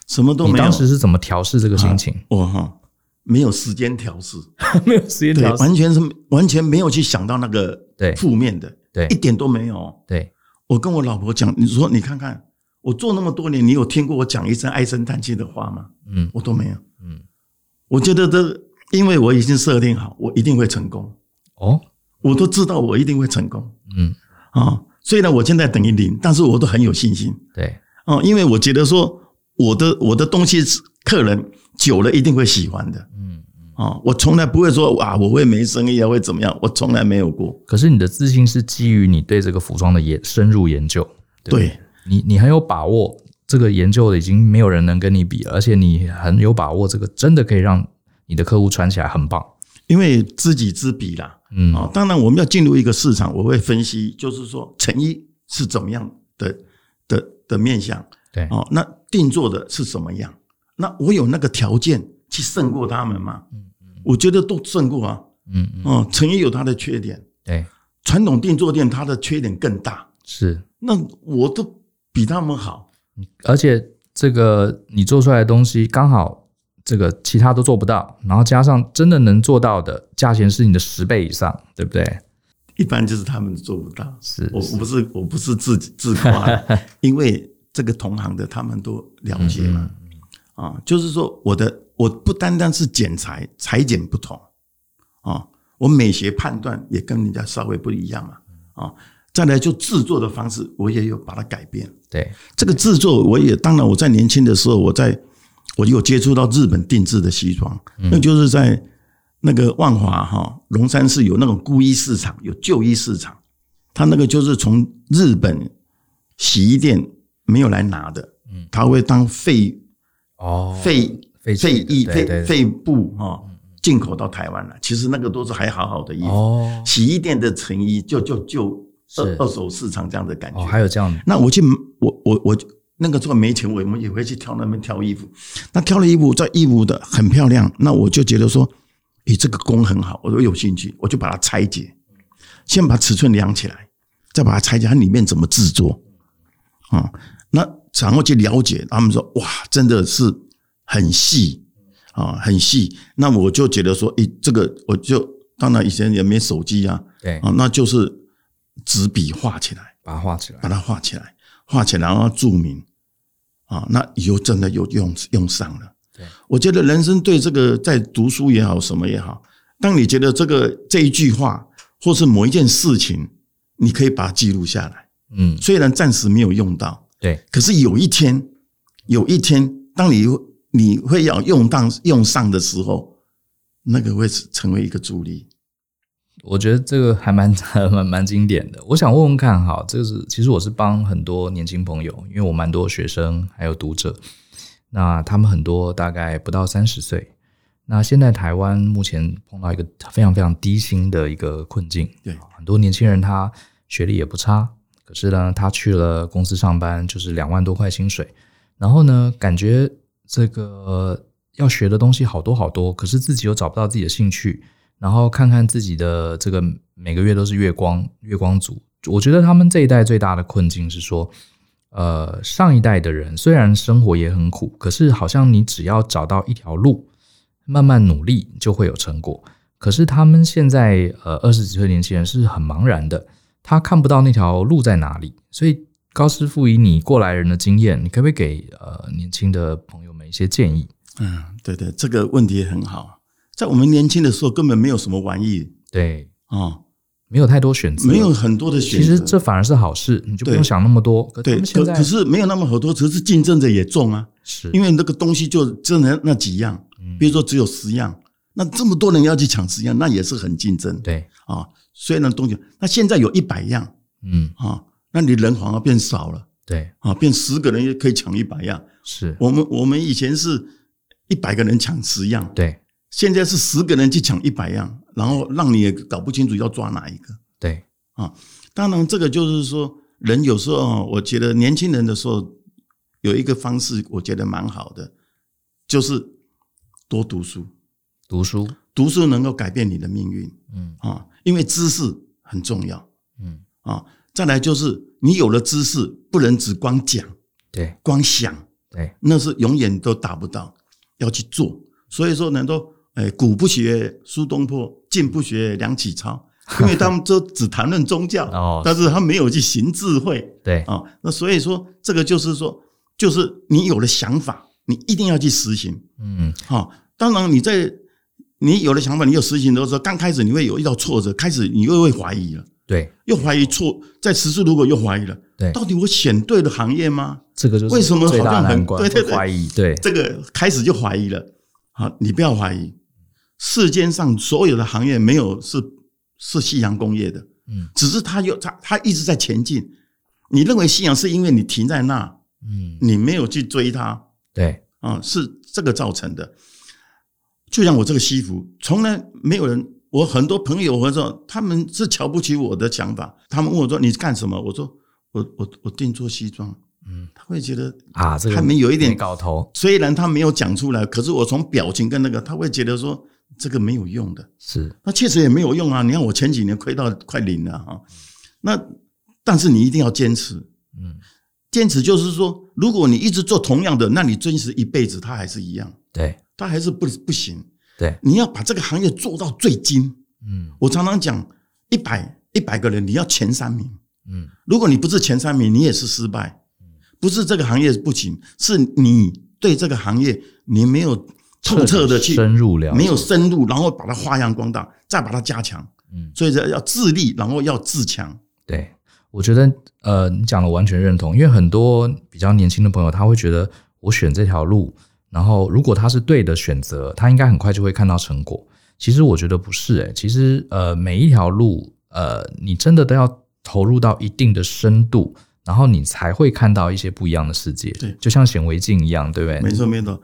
什么都没有。你当时是怎么调试这个心情？我哈，没有时间调试，没有时间调试，完全是完全没有去想到那个对负面的，对，一点都没有，对。我跟我老婆讲，你说你看看，我做那么多年，你有听过我讲一声唉声叹气的话吗？嗯，我都没有。嗯，我觉得这，因为我已经设定好，我一定会成功。哦，我都知道我一定会成功。嗯，啊，虽然我现在等于零，但是我都很有信心。对，哦，因为我觉得说我的我的东西，客人久了一定会喜欢的。啊，我从来不会说哇，我会没生意啊，会怎么样？我从来没有过。可是你的自信是基于你对这个服装的研深入研究，对，对你，你很有把握，这个研究的已经没有人能跟你比了，而且你很有把握，这个真的可以让你的客户穿起来很棒。因为知己知彼啦，嗯，啊，当然我们要进入一个市场，我会分析，就是说成衣是怎么样的的的面向，对，哦，那定做的是什么样？那我有那个条件。去胜过他们嘛？嗯嗯，我觉得都胜过啊。嗯嗯，哦，成衣有它的缺点，对，传统定做店它的缺点更大。是，那我都比他们好，而且这个你做出来的东西刚好这个其他都做不到，然后加上真的能做到的价钱是你的十倍以上，对不对？一般就是他们做不到。是，我我不是我不是自己自夸，因为这个同行的他们都了解嘛。啊，就是说我的。我不单单是剪裁，裁剪不同啊，我美学判断也跟人家稍微不一样嘛啊。再来就制作的方式，我也有把它改变。对，这个制作，我也当然我在年轻的时候，我在我有接触到日本定制的西装，那就是在那个万华哈龙山市有那种孤衣市场，有旧衣市场，他那个就是从日本洗衣店没有来拿的，他会当废哦废。废衣废废布哈，进口到台湾了，其实那个都是还好好的衣服。洗衣店的成衣就就就二二手市场这样的感觉。还有这样。那我去，我我我那个时候没钱，我们也会去挑那边挑衣服。那挑了衣服，在义乌的很漂亮。那我就觉得说，诶，这个工很好，我都有兴趣，我就把它拆解，先把尺寸量起来，再把它拆解，它里面怎么制作啊？那然后去了解，他们说哇，真的是。很细啊，很细。那我就觉得说，诶，这个我就当然以前也没手机啊，对啊，那就是纸笔画起来，把它画起来，把它画起来，画起来，然后注明啊，那以后真的有用用上了。对，我觉得人生对这个在读书也好，什么也好，当你觉得这个这一句话或是某一件事情，你可以把它记录下来。嗯，虽然暂时没有用到，对，可是有一天，有一天，当你你会要用当用上的时候，那个会成为一个助力。我觉得这个还蛮蛮蛮经典的。我想问问看，哈，这个是其实我是帮很多年轻朋友，因为我蛮多学生还有读者，那他们很多大概不到三十岁。那现在台湾目前碰到一个非常非常低薪的一个困境，对，很多年轻人他学历也不差，可是呢，他去了公司上班，就是两万多块薪水，然后呢，感觉这个要学的东西好多好多，可是自己又找不到自己的兴趣，然后看看自己的这个每个月都是月光月光族。我觉得他们这一代最大的困境是说，呃，上一代的人虽然生活也很苦，可是好像你只要找到一条路，慢慢努力就会有成果。可是他们现在呃二十几岁年轻人是很茫然的，他看不到那条路在哪里。所以高师傅以你过来人的经验，你可不可以给呃年轻的朋友们一些建议？嗯，对对，这个问题很好。在我们年轻的时候，根本没有什么玩意，对啊。哦没有太多选择，没有很多的选择，其实这反而是好事，你就不用想那么多。对，可可是没有那么好多，只是竞争者也重啊。是，因为那个东西就只能那几样，比如说只有十样，那这么多人要去抢十样，那也是很竞争。对啊，虽然东西，那现在有一百样，嗯啊，那你人反而变少了。对啊，变十个人也可以抢一百样。是我们我们以前是一百个人抢十样，对，现在是十个人去抢一百样，然后让你也搞不清楚要抓哪一个。对。啊，当然，这个就是说，人有时候，我觉得年轻人的时候有一个方式，我觉得蛮好的，就是多读书。读书，读书能够改变你的命运。嗯啊，因为知识很重要。嗯啊，再来就是你有了知识，不能只光讲，对，光想，对，那是永远都达不到，要去做。所以说，能够哎，古不学苏东坡，今不学梁启超。因为他们都只谈论宗教，哦但是他没有去行智慧，对。啊，那所以说这个就是说，就是你有了想法，你一定要去实行，嗯，好，当然你在你有了想法，你有实行的时候，刚开始你会有遇到挫折，开始你又会怀疑了，对，又怀疑错，在实施如果又怀疑了，对，到底我选对了行业吗？这个就是为什么好像很对对。怀疑，对，这个开始就怀疑了，好，你不要怀疑，世间上所有的行业没有是。是夕阳工业的，嗯，只是它有它它一直在前进。你认为夕阳是因为你停在那，嗯，你没有去追它，对，啊，是这个造成的。就像我这个西服，从来没有人，我很多朋友或者说他们是瞧不起我的想法。他们问我说：“你干什么？”我说：“我我我定做西装。”嗯，他会觉得啊，这个他们有一点搞头。虽然他没有讲出来，可是我从表情跟那个，他会觉得说。这个没有用的，是那确实也没有用啊！你看我前几年亏到快零了哈，那但是你一定要坚持，嗯，坚持就是说，如果你一直做同样的，那你坚持一辈子，他还是一样，对，他还是不不行，对，你要把这个行业做到最精，嗯，我常常讲，一百一百个人，你要前三名，嗯，如果你不是前三名，你也是失败，不是这个行业不行，是你对这个行业你没有。透彻的去深入了解，没有深入，然后把它发扬光大，再把它加强。嗯，所以说要自立，然后要自强。对，我觉得呃，你讲的完全认同，因为很多比较年轻的朋友，他会觉得我选这条路，然后如果他是对的选择，他应该很快就会看到成果。其实我觉得不是，欸，诶，其实呃，每一条路，呃，你真的都要投入到一定的深度，然后你才会看到一些不一样的世界。对，就像显微镜一样，对不对？没错，没错。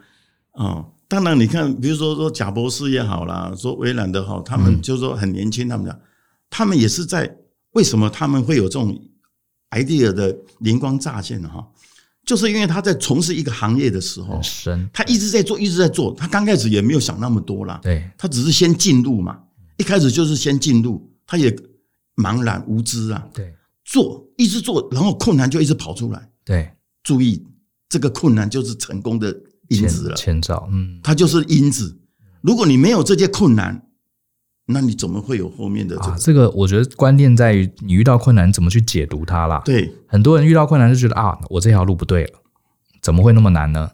哦。当然，你看，比如说说贾博士也好啦，说微软的哈，他们就说很年轻，他们讲，他们也是在为什么他们会有这种 idea 的灵光乍现呢？哈，就是因为他在从事一个行业的时候，他一直在做，一直在做，他刚开始也没有想那么多啦，对，他只是先进入嘛，一开始就是先进入，他也茫然无知啊，对，做一直做，然后困难就一直跑出来，对，注意这个困难就是成功的。因子了，前兆，嗯，它就是因子。如果你没有这些困难，那你怎么会有后面的这个？啊，这个我觉得关键在于你遇到困难怎么去解读它啦。对，很多人遇到困难就觉得啊，我这条路不对了，怎么会那么难呢？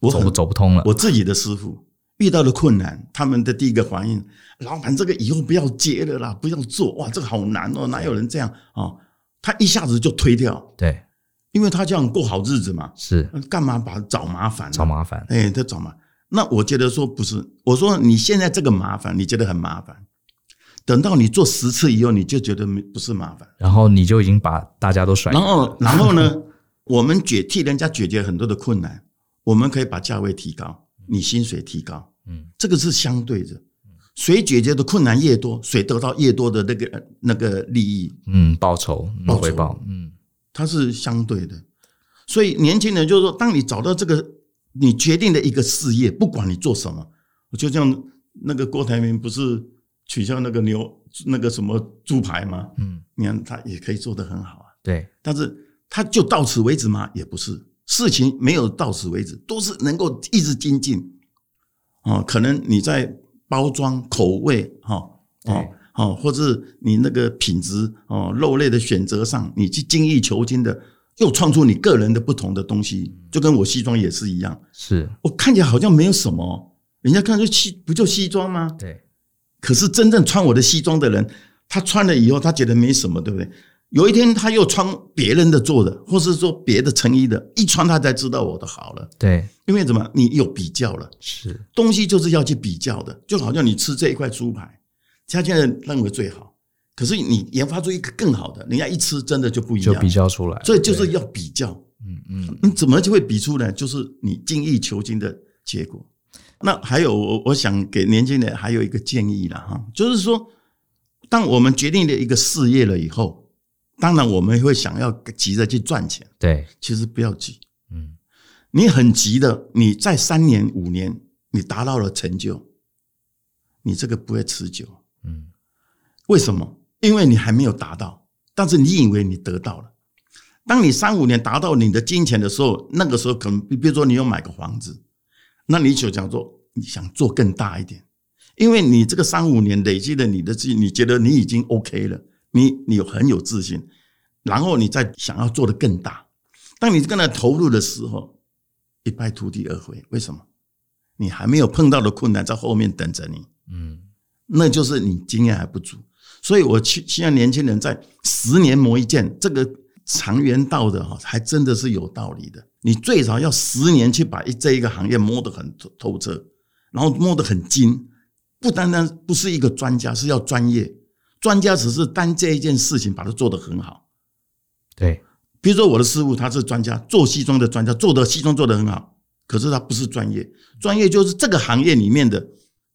我走不走不通了。我自己的师傅遇到了困难，他们的第一个反应，老板这个以后不要接了啦，不要做，哇，这个好难哦，哪有人这样啊？他一下子就推掉。对。因为他这样过好日子嘛，是干嘛把找麻烦？找麻烦？哎，他找麻烦。那我觉得说不是，我说你现在这个麻烦，你觉得很麻烦，等到你做十次以后，你就觉得没不是麻烦，然后你就已经把大家都甩。然后，然后呢，我们解替人家解决很多的困难，我们可以把价位提高，你薪水提高，嗯，这个是相对的。谁解决的困难越多，谁得到越多的那个那个利益，嗯，报酬，报酬回报，嗯。它是相对的。所以年轻人就是说，当你找到这个你决定的一个事业，不管你做什么，就像那个郭台铭不是取消那个牛那个什么猪排吗？嗯，你看他也可以做得很好啊。对，但是他就到此为止吗？也不是，事情没有到此为止，都是能够一直精进。哦，可能你在包装口味，哈，哦，哦，或者你那个品质，哦，肉类的选择上，你去精益求精的，又创出你个人的不同的东西，就跟我西装也是一样。是我看起来好像没有什么，人家看就西不就西装吗？对。可是真正穿我的西装的人，他穿了以后，他觉得没什么，对不对？有一天他又穿别人的做的，或是说别的成衣的，一穿他才知道我的好了。对，因为怎么？你有比较了。是东西就是要去比较的，就好像你吃这一块猪排，他现在认为最好，可是你研发出一个更好的，人家一吃真的就不一样，就比较出来。所以就是要比较。嗯嗯，你怎么就会比出来？就是你精益求精的结果。那还有，我我想给年轻人还有一个建议了哈，就是说，当我们决定了一个事业了以后。当然，我们会想要急着去赚钱。对，其实不要急。嗯，你很急的，你在三年五年，你达到了成就，你这个不会持久。嗯，为什么？因为你还没有达到，但是你以为你得到了。当你三五年达到你的金钱的时候，那个时候可能，比如说你有买个房子，那你就想做，你想做更大一点，因为你这个三五年累积的你的自，你觉得你已经 OK 了。你你有很有自信，然后你再想要做的更大。当你跟他投入的时候，一败涂地而回。为什么？你还没有碰到的困难在后面等着你。嗯，那就是你经验还不足。所以我希希望年轻人在十年磨一剑，这个长远道的哈，还真的是有道理的。你最少要十年去把这一个行业摸得很透彻，然后摸得很精。不单单不是一个专家，是要专业。专家只是单这一件事情把它做得很好，对。比如说我的师傅他是专家，做西装的专家，做的西装做得很好，可是他不是专业。专业就是这个行业里面的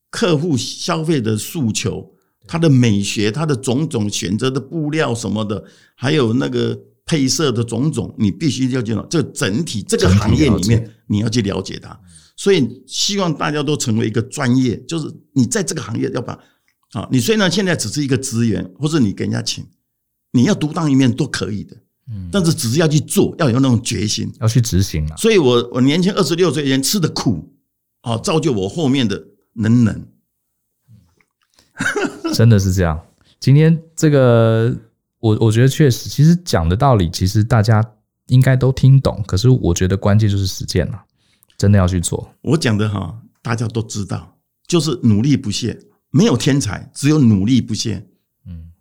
客户消费的诉求，他的美学，他的种种选择的布料什么的，还有那个配色的种种，你必须要知道这整体这个行业里面你要去了解它。所以希望大家都成为一个专业，就是你在这个行业要把。啊，你虽然现在只是一个职员，或者你给人家请，你要独当一面都可以的，嗯，但是只是要去做，要有那种决心，要去执行啊。所以我我年轻二十六岁前吃的苦，啊，造就我后面的能能。真的是这样。今天这个，我我觉得确实，其实讲的道理，其实大家应该都听懂。可是我觉得关键就是实践了，真的要去做。我讲的哈，大家都知道，就是努力不懈。没有天才，只有努力不懈。嗯，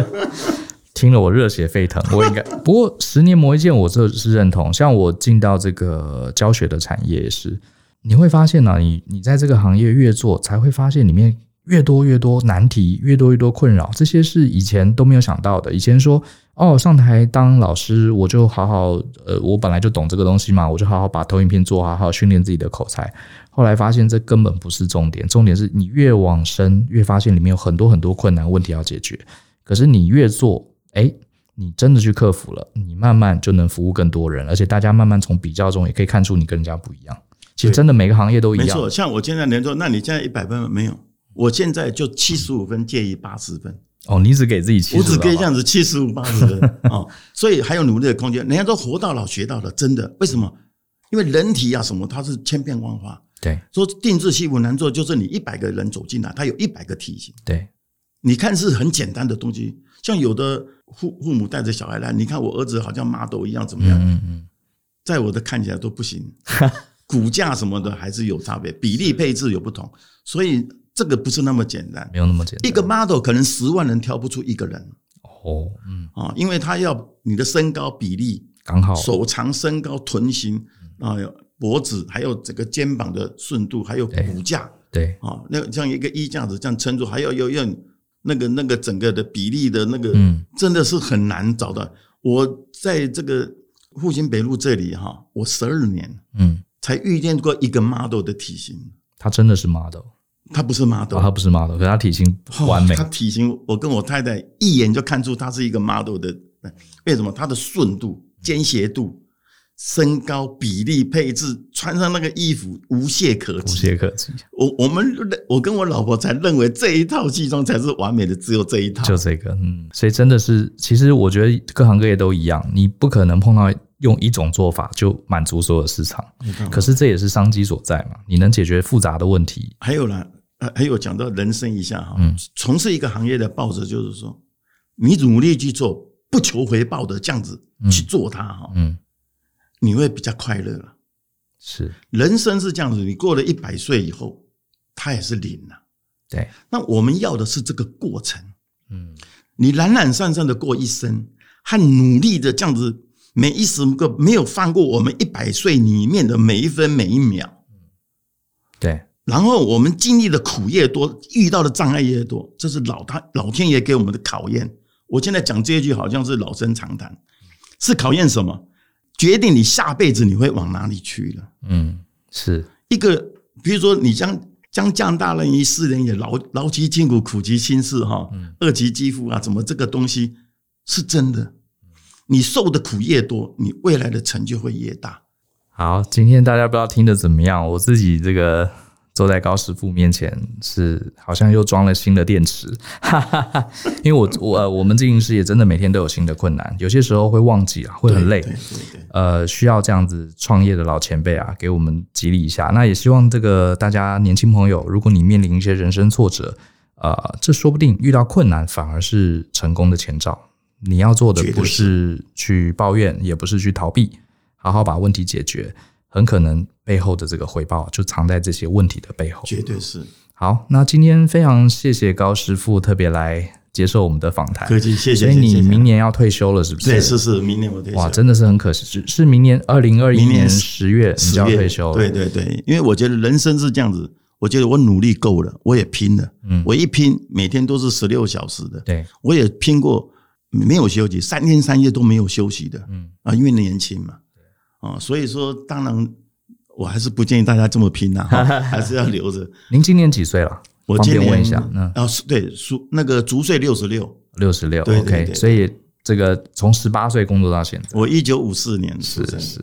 听了我热血沸腾。我应该不过十年磨一剑，我这是认同。像我进到这个教学的产业也是，你会发现呢、啊，你你在这个行业越做，才会发现里面越多越多难题，越多越多困扰。这些是以前都没有想到的。以前说哦，上台当老师，我就好好呃，我本来就懂这个东西嘛，我就好好把投影片做好，好好训练自己的口才。后来发现这根本不是重点，重点是你越往深，越发现里面有很多很多困难问题要解决。可是你越做，哎，你真的去克服了，你慢慢就能服务更多人，而且大家慢慢从比较中也可以看出你跟人家不一样。其实真的每个行业都一样。没错，像我现在能做，那你现在一百分没有？我现在就七十五分，介意八十分。哦，你只给自己七十，我只可以这样子七十五八十分哦，所以还有努力的空间。人家都活到老学到老，真的？为什么？因为人体啊什么，它是千变万化。对，说定制西服难做，就是你一百个人走进来，他有一百个体型。对，你看是很简单的东西，像有的父父母带着小孩来，你看我儿子好像 model 一样，怎么样？嗯嗯，在我的看起来都不行，骨架什么的还是有差别，比例配置有不同，所以这个不是那么简单，没有那么简单。一个 model 可能十万人挑不出一个人。哦，嗯啊，因为他要你的身高比例刚好，手长身高臀型啊。脖子还有整个肩膀的顺度，还有骨架，对啊，那像一个衣架子这样撑住，还要要要那个那个整个的比例的那个，嗯真的是很难找到。我在这个复兴北路这里哈，我十二年，嗯，才遇见过一个 model 的体型。他真的是 model，他不是 model，他不是 model，可他体型完美。他体型，我跟我太太一眼就看出他是一个 model 的。为什么？它的顺度、肩斜度、身高比例配置，穿上那个衣服无懈可击。无懈可击。我我们我跟我老婆才认为这一套西装才是完美的，只有这一套。就这个，嗯。所以真的是，其实我觉得各行各业都一样，你不可能碰到用一种做法就满足所有市场。可是这也是商机所在嘛，你能解决复杂的问题。还有呢，还有讲到人生一下哈，嗯，从事一个行业的抱着就是说。你努力去做，不求回报的这样子去做它哈，嗯，你会比较快乐了。是，人生是这样子，你过了一百岁以后，它也是零了。对，那我们要的是这个过程。嗯，你懒懒散散的过一生，和努力的这样子，每一时个没有放过我们一百岁里面的每一分每一秒。对。然后我们经历的苦越多，遇到的障碍越多，这是老他老天爷给我们的考验。我现在讲这一句好像是老生常谈，是考验什么？决定你下辈子你会往哪里去了。嗯，是一个，比如说你将将降大任于斯人也，劳劳其筋骨，苦其心志，哈，嗯饿其肌肤啊，怎么这个东西是真的？你受的苦越多，你未来的成就会越大。好，今天大家不知道听的怎么样？我自己这个。坐在高师傅面前，是好像又装了新的电池，哈哈哈。因为我我我们经营事业真的每天都有新的困难，有些时候会忘记啊，会很累。对对对。呃，需要这样子创业的老前辈啊，给我们激励一下。那也希望这个大家年轻朋友，如果你面临一些人生挫折，呃，这说不定遇到困难反而是成功的前兆。你要做的不是去抱怨，也不是去逃避，好好把问题解决。很可能背后的这个回报就藏在这些问题的背后，绝对是。好，那今天非常谢谢高师傅特别来接受我们的访谈，客气，谢谢。所以你明年要退休了，是不是？对，是是，明年我退休。哇，真的是很可惜，是是明年二零二一年十月你就要退休了。对对对，因为我觉得人生是这样子，我觉得我努力够了，我也拼了，嗯，我一拼每天都是十六小时的，对，我也拼过没有休息，三天三夜都没有休息的，嗯啊，因为年轻嘛。哦，所以说，当然，我还是不建议大家这么拼呐，还是要留着。您今年几岁了？我今年问一下。嗯，哦，对，属那个足岁六十六，六十六。OK，所以这个从十八岁工作到现在，我一九五四年是是，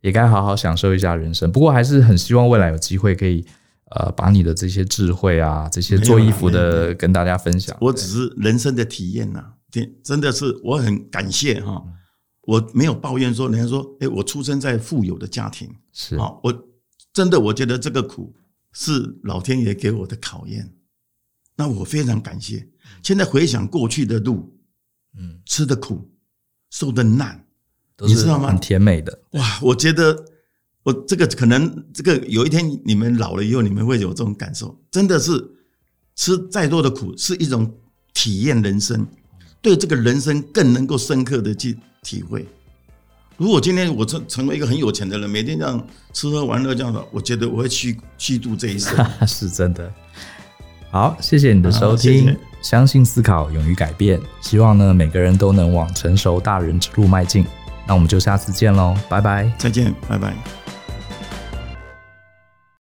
也该好好享受一下人生。不过还是很希望未来有机会可以呃，把你的这些智慧啊，这些做衣服的跟大家分享。我只是人生的体验呐，真真的是我很感谢哈。我没有抱怨说，人家说，哎，我出生在富有的家庭，是啊，我真的我觉得这个苦是老天爷给我的考验，那我非常感谢。现在回想过去的路，嗯，吃的苦，受的难，你知道吗？很甜美的。哇，我觉得我这个可能这个有一天你们老了以后，你们会有这种感受，真的是吃再多的苦是一种体验人生，对这个人生更能够深刻的去。体会，如果今天我成成为一个很有钱的人，每天这样吃喝玩乐这样的，我觉得我会虚虚度这一生，是真的。好，谢谢你的收听，谢谢。相信思考，勇于改变，希望呢每个人都能往成熟大人之路迈进。那我们就下次见喽，拜拜，再见，拜拜。